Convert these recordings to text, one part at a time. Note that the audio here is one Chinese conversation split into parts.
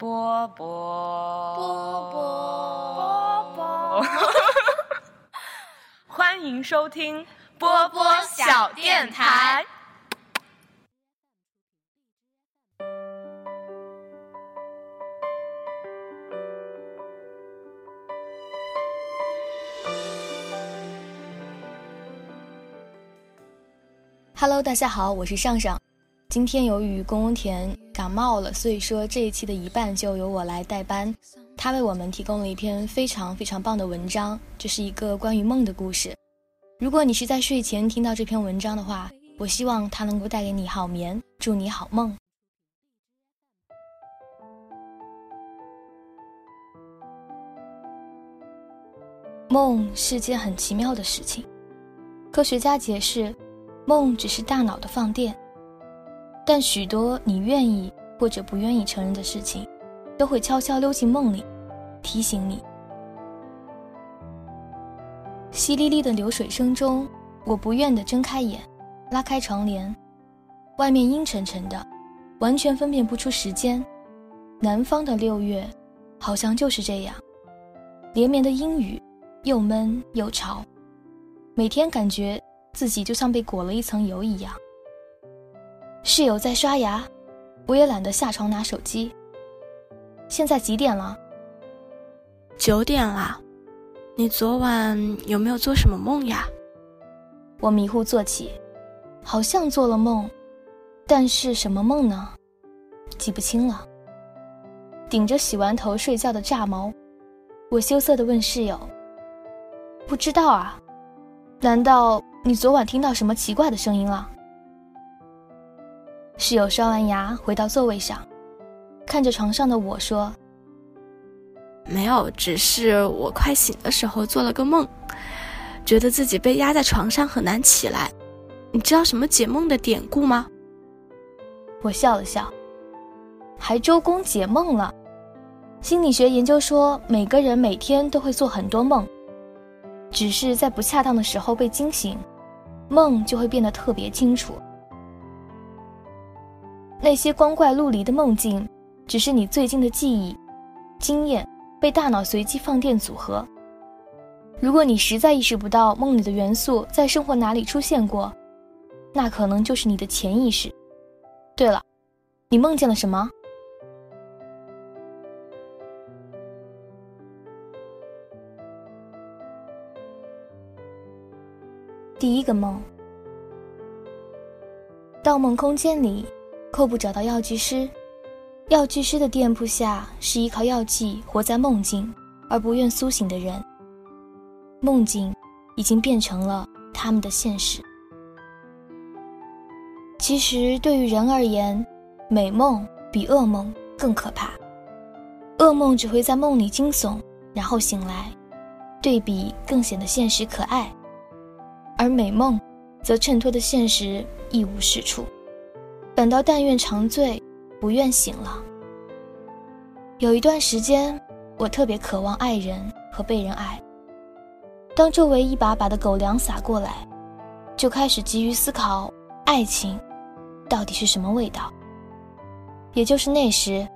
波波。波波。波，欢迎收听波波小电台。Hello，大家好，我是上上。今天由于宫田感冒了，所以说这一期的一半就由我来代班。他为我们提供了一篇非常非常棒的文章，这是一个关于梦的故事。如果你是在睡前听到这篇文章的话，我希望它能够带给你好眠，祝你好梦。梦是件很奇妙的事情，科学家解释。梦只是大脑的放电，但许多你愿意或者不愿意承认的事情，都会悄悄溜进梦里，提醒你。淅沥沥的流水声中，我不愿地睁开眼，拉开窗帘，外面阴沉沉的，完全分辨不出时间。南方的六月，好像就是这样，连绵的阴雨，又闷又潮，每天感觉。自己就像被裹了一层油一样。室友在刷牙，我也懒得下床拿手机。现在几点了？九点啦。你昨晚有没有做什么梦呀？我迷糊坐起，好像做了梦，但是什么梦呢？记不清了。顶着洗完头睡觉的炸毛，我羞涩地问室友：“不知道啊，难道？”你昨晚听到什么奇怪的声音了？室友刷完牙回到座位上，看着床上的我说：“没有，只是我快醒的时候做了个梦，觉得自己被压在床上很难起来。你知道什么解梦的典故吗？”我笑了笑，还周公解梦了。心理学研究说，每个人每天都会做很多梦，只是在不恰当的时候被惊醒。梦就会变得特别清楚。那些光怪陆离的梦境，只是你最近的记忆、经验被大脑随机放电组合。如果你实在意识不到梦里的元素在生活哪里出现过，那可能就是你的潜意识。对了，你梦见了什么？第一个梦，盗梦空间里，寇布找到药剂师。药剂师的店铺下是依靠药剂活在梦境而不愿苏醒的人。梦境已经变成了他们的现实。其实对于人而言，美梦比噩梦更可怕。噩梦只会在梦里惊悚，然后醒来，对比更显得现实可爱。而美梦，则衬托的现实一无是处，反倒但愿长醉，不愿醒了。有一段时间，我特别渴望爱人和被人爱。当周围一把把的狗粮撒过来，就开始急于思考爱情到底是什么味道。也就是那时，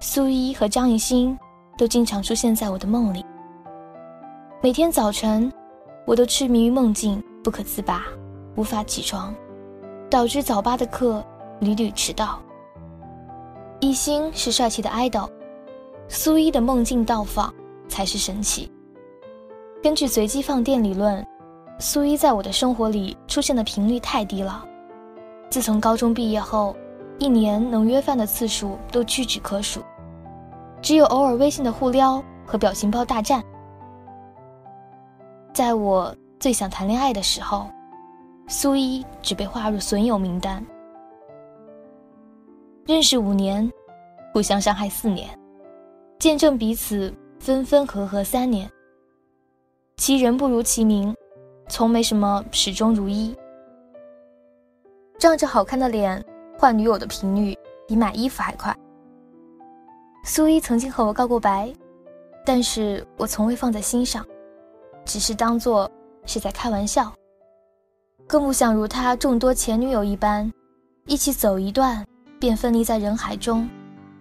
苏一和张艺兴都经常出现在我的梦里。每天早晨，我都痴迷于梦境。不可自拔，无法起床，导致早八的课屡屡迟到。一心是帅气的 idol，苏一的梦境到访才是神奇。根据随机放电理论，苏一在我的生活里出现的频率太低了。自从高中毕业后，一年能约饭的次数都屈指可数，只有偶尔微信的互撩和表情包大战。在我。最想谈恋爱的时候，苏一只被划入损友名单。认识五年，互相伤害四年，见证彼此分分合合三年。其人不如其名，从没什么始终如一。仗着好看的脸换女友的频率比买衣服还快。苏一曾经和我告过白，但是我从未放在心上，只是当做。是在开玩笑，更不想如他众多前女友一般，一起走一段，便分离在人海中，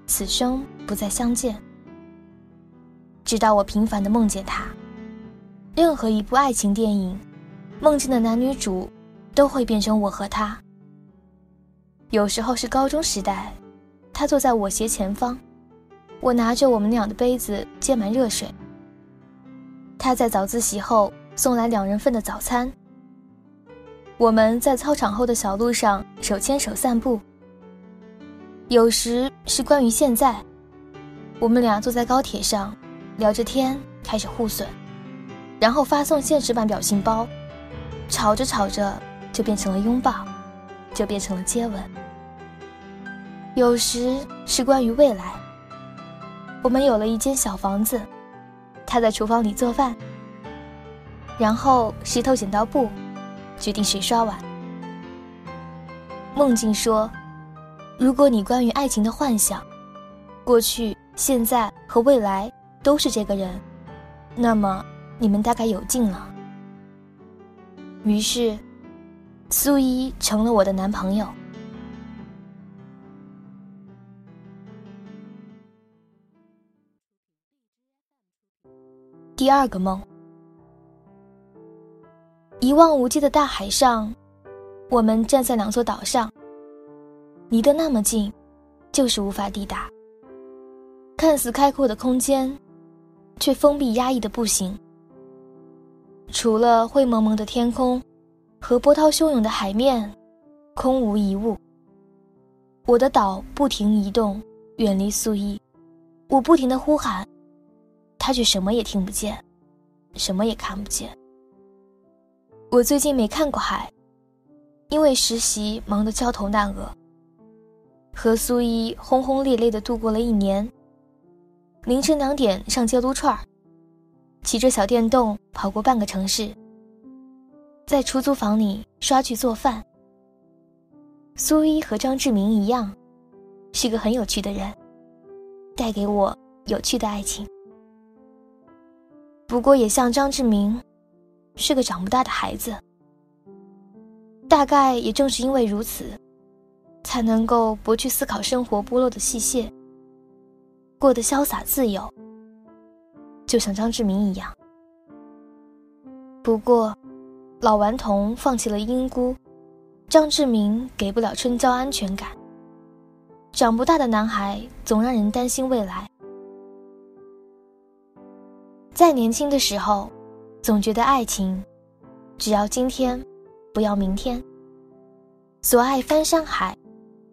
此生不再相见。直到我频繁的梦见他，任何一部爱情电影，梦境的男女主都会变成我和他。有时候是高中时代，他坐在我斜前方，我拿着我们俩的杯子接满热水。他在早自习后送来两人份的早餐。我们在操场后的小路上手牵手散步。有时是关于现在，我们俩坐在高铁上，聊着天，开始互损，然后发送现实版表情包，吵着吵着就变成了拥抱，就变成了接吻。有时是关于未来，我们有了一间小房子，他在厨房里做饭，然后石头剪刀布。决定谁刷碗。梦境说：“如果你关于爱情的幻想，过去、现在和未来都是这个人，那么你们大概有劲了。”于是，苏一成了我的男朋友。第二个梦。一望无际的大海上，我们站在两座岛上。离得那么近，就是无法抵达。看似开阔的空间，却封闭压抑的不行。除了灰蒙蒙的天空和波涛汹涌的海面，空无一物。我的岛不停移动，远离苏伊。我不停的呼喊，他却什么也听不见，什么也看不见。我最近没看过海，因为实习忙得焦头烂额。和苏一轰轰烈烈地度过了一年。凌晨两点上街撸串儿，骑着小电动跑过半个城市，在出租房里刷剧做饭。苏一和张志明一样，是个很有趣的人，带给我有趣的爱情。不过也像张志明。是个长不大的孩子，大概也正是因为如此，才能够不去思考生活剥落的细屑，过得潇洒自由，就像张志明一样。不过，老顽童放弃了英姑，张志明给不了春娇安全感。长不大的男孩总让人担心未来，在年轻的时候。总觉得爱情，只要今天，不要明天。所爱翻山海，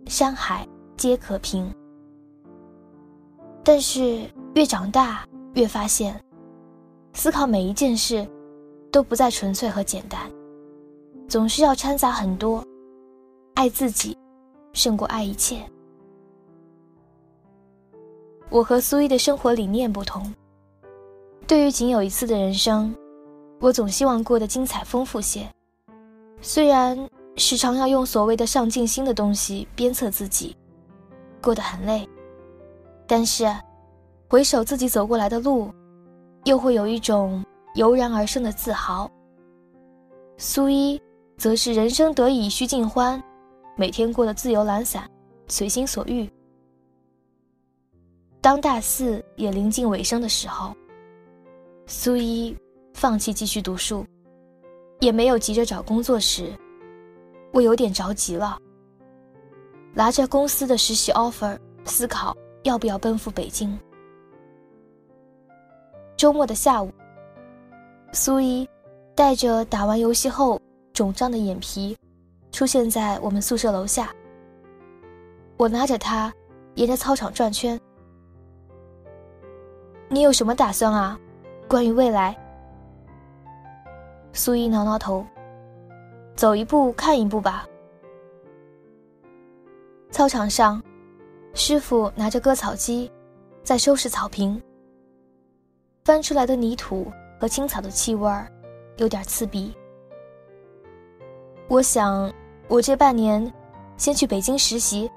山海皆可平。但是越长大，越发现，思考每一件事，都不再纯粹和简单，总是要掺杂很多。爱自己，胜过爱一切。我和苏伊的生活理念不同。对于仅有一次的人生。我总希望过得精彩丰富些，虽然时常要用所谓的上进心的东西鞭策自己，过得很累，但是回首自己走过来的路，又会有一种油然而生的自豪。苏一则是人生得意须尽欢，每天过得自由懒散，随心所欲。当大四也临近尾声的时候，苏一。放弃继续读书，也没有急着找工作时，我有点着急了。拿着公司的实习 offer，思考要不要奔赴北京。周末的下午，苏一带着打完游戏后肿胀的眼皮，出现在我们宿舍楼下。我拉着他沿着操场转圈。你有什么打算啊？关于未来？苏一挠挠头，走一步看一步吧。操场上，师傅拿着割草机，在收拾草坪。翻出来的泥土和青草的气味儿，有点刺鼻。我想，我这半年先去北京实习。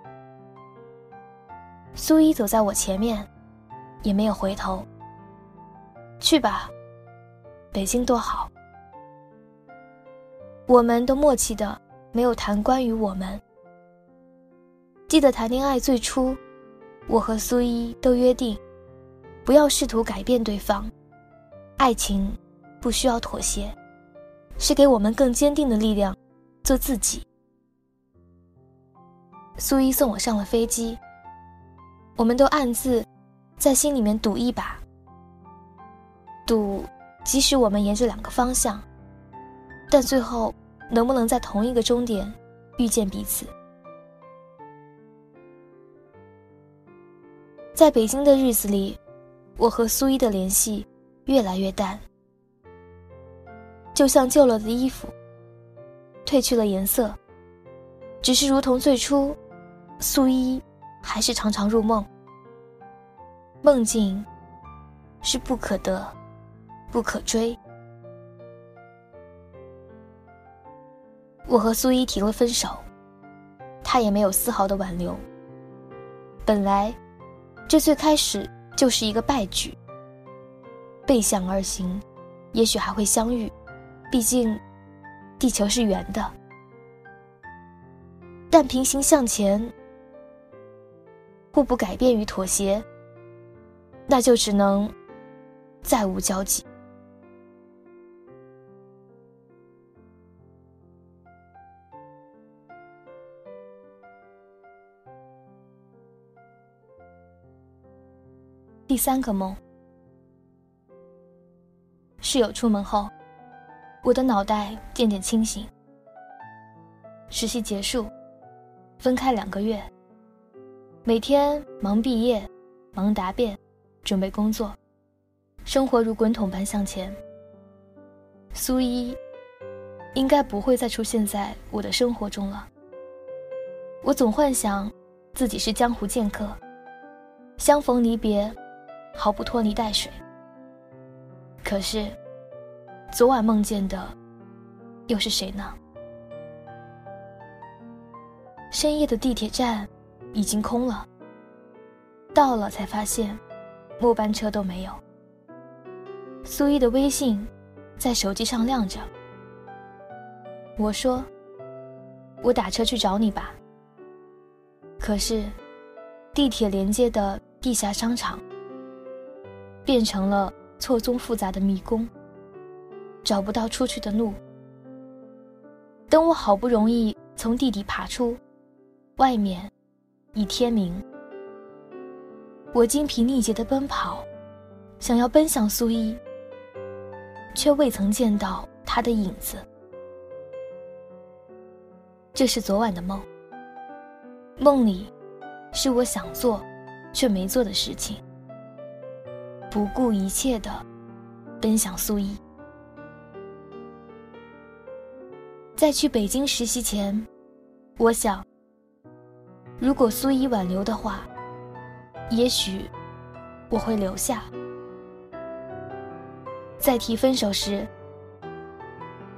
苏一走在我前面，也没有回头。去吧，北京多好。我们都默契的没有谈关于我们。记得谈恋爱最初，我和苏一都约定，不要试图改变对方。爱情不需要妥协，是给我们更坚定的力量，做自己。苏一送我上了飞机，我们都暗自在心里面赌一把，赌即使我们沿着两个方向，但最后能不能在同一个终点遇见彼此。在北京的日子里，我和苏一的联系越来越淡，就像旧了的衣服，褪去了颜色。只是如同最初，苏一还是常常入梦。梦境是不可得，不可追。我和苏一提了分手，他也没有丝毫的挽留。本来。这最开始就是一个败局。背向而行，也许还会相遇，毕竟地球是圆的。但平行向前，互不改变与妥协，那就只能再无交集。第三个梦，室友出门后，我的脑袋渐渐清醒。实习结束，分开两个月，每天忙毕业，忙答辩，准备工作，生活如滚筒般向前。苏一，应该不会再出现在我的生活中了。我总幻想自己是江湖剑客，相逢离别。毫不拖泥带水。可是，昨晚梦见的又是谁呢？深夜的地铁站已经空了，到了才发现末班车都没有。苏一的微信在手机上亮着。我说：“我打车去找你吧。”可是，地铁连接的地下商场。变成了错综复杂的迷宫，找不到出去的路。等我好不容易从地底爬出，外面已天明。我精疲力竭的奔跑，想要奔向苏一，却未曾见到他的影子。这是昨晚的梦，梦里是我想做却没做的事情。不顾一切的奔向苏一。在去北京实习前，我想，如果苏一挽留的话，也许我会留下。在提分手时，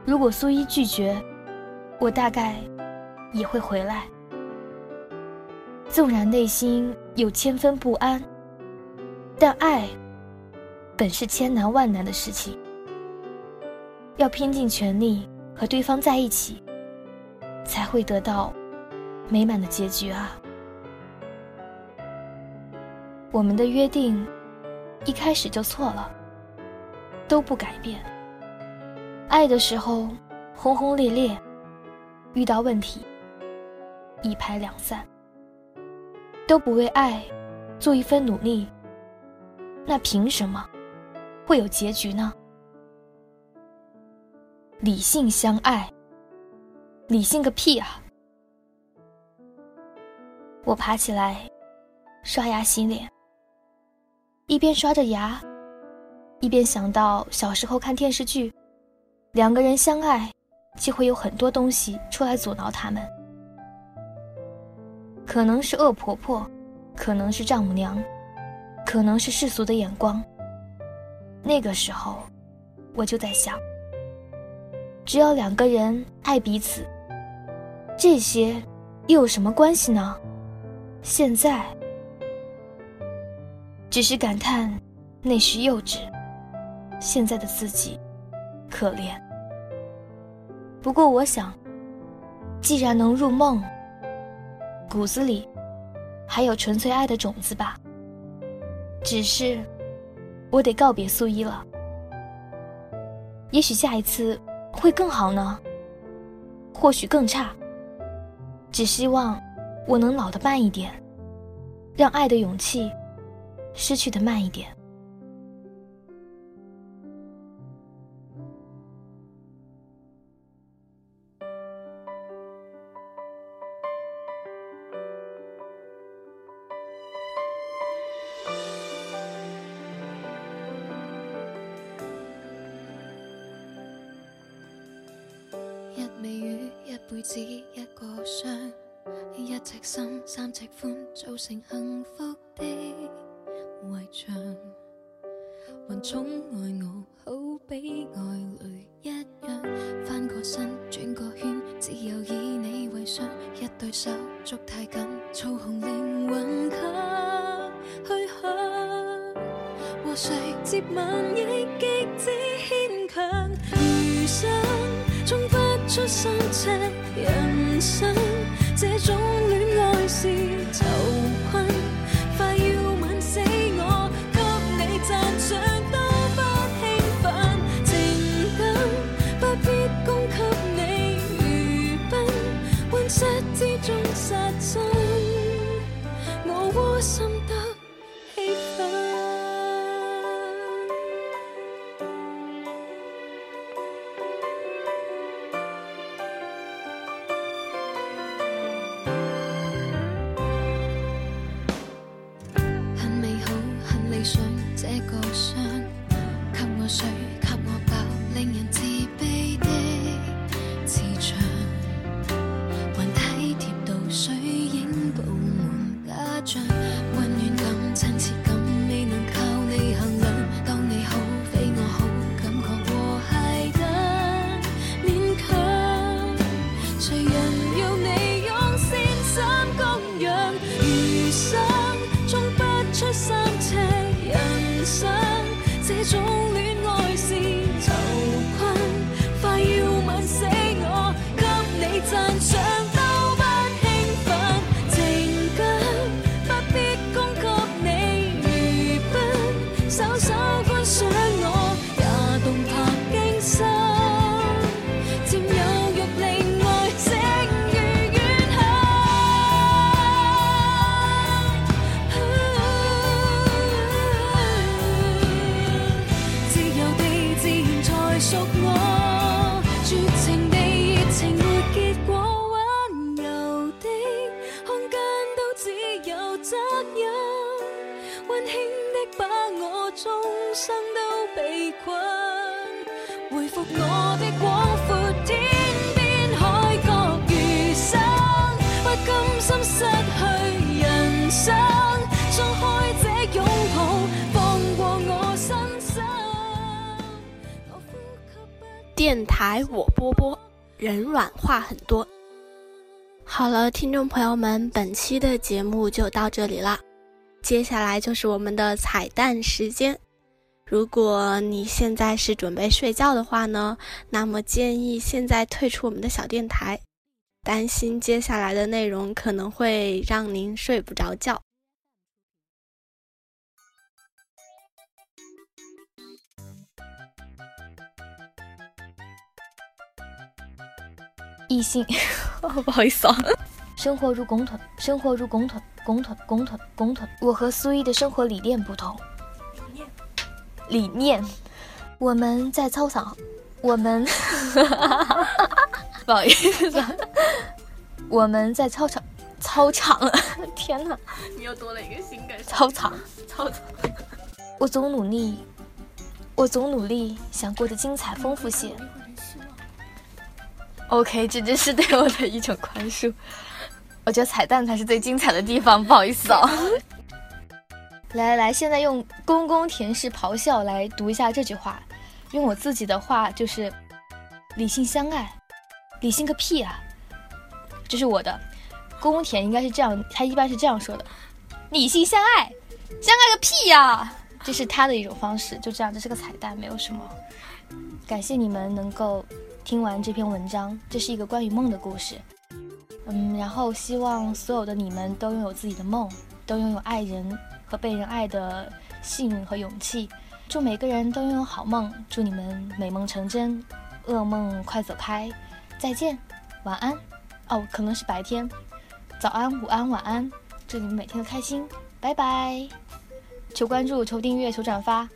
如果苏一拒绝，我大概也会回来。纵然内心有千分不安，但爱。本是千难万难的事情，要拼尽全力和对方在一起，才会得到美满的结局啊！我们的约定一开始就错了，都不改变。爱的时候轰轰烈烈，遇到问题一拍两散，都不为爱做一分努力，那凭什么？会有结局呢？理性相爱，理性个屁啊！我爬起来，刷牙洗脸，一边刷着牙，一边想到小时候看电视剧，两个人相爱，就会有很多东西出来阻挠他们，可能是恶婆婆，可能是丈母娘，可能是世俗的眼光。那个时候，我就在想，只要两个人爱彼此，这些又有什么关系呢？现在，只是感叹那时幼稚，现在的自己可怜。不过我想，既然能入梦，骨子里还有纯粹爱的种子吧。只是，我得告别素衣了。也许下一次会更好呢，或许更差。只希望我能老得慢一点，让爱的勇气失去的慢一点。辈子一个伤，一尺深三尺宽，造成幸福的围墙。还宠爱我，好比爱侣一样。翻个身，转个圈，只有以你为上。一对手捉太紧，操控灵魂给去向。和谁接吻亦极之出三尺。人生这种恋爱是 toujours 覆我的广阔天边海角余生，不甘心失去人生，张开这拥抱，放过我身心生。电台我波波，人软话很多。好了，听众朋友们，本期的节目就到这里了。接下来就是我们的彩蛋时间。如果你现在是准备睡觉的话呢，那么建议现在退出我们的小电台，担心接下来的内容可能会让您睡不着觉。异性，不好意思啊。生活如拱腿，生活如拱腿，拱腿，拱腿，拱腿。我和苏一的生活理念不同。理念，我们在操场，我们，不好意思，我们在操场，操场。天哪，你又多了一个新梗。操场，操场。我总努力，我总努力想过得精彩丰富些。OK，这真是对我的一种宽恕。我觉得彩蛋才是最精彩的地方，不好意思哦。来来来，现在用公公田氏咆哮来读一下这句话。用我自己的话就是：理性相爱，理性个屁啊！这是我的。公公田应该是这样，他一般是这样说的：理性相爱，相爱个屁呀！这是他的一种方式。就这样，这是个彩蛋，没有什么。感谢你们能够。听完这篇文章，这是一个关于梦的故事。嗯，然后希望所有的你们都拥有自己的梦，都拥有爱人和被人爱的幸运和勇气。祝每个人都拥有好梦，祝你们美梦成真，噩梦快走开，再见，晚安。哦，可能是白天，早安、午安、晚安。祝你们每天都开心，拜拜。求关注，求订阅，求转发。